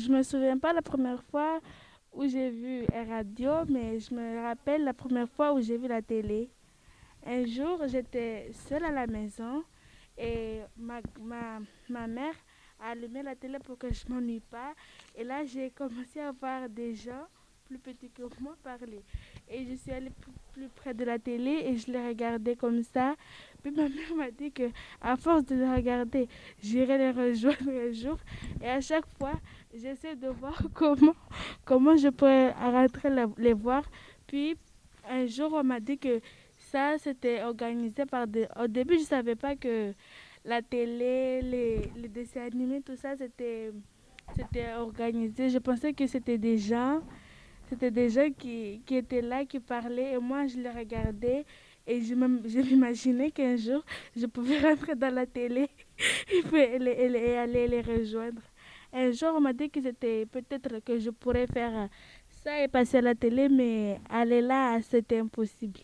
je me souviens pas la première fois où j'ai vu la radio, mais je me rappelle la première fois où j'ai vu la télé. Un jour, j'étais seule à la maison et ma mère a allumé la télé pour que je m'ennuie pas. Et là, j'ai commencé à voir des gens plus petits que moi parler. Et je suis allée plus, près de la télé et je les regardais comme ça. Puis ma mère m'a dit que à force de les regarder, j'irai les rejoindre un jour. Et à chaque fois, j'essaie de voir comment, comment je pourrais rentrer les voir. Puis un jour, on m'a dit que ça, c'était organisé par des... Au début, je ne savais pas que la télé, les, les dessins animés, tout ça, c'était organisé. Je pensais que c'était des gens, c'était des gens qui, étaient là, qui parlaient, et moi, je les regardais. Et je m'imaginais qu'un jour, je pouvais rentrer dans la télé et, aller les rejoindre. Un jour, on m'a dit que c'était peut-être que je pourrais faire ça et passer à la télé, mais aller là, c'était impossible.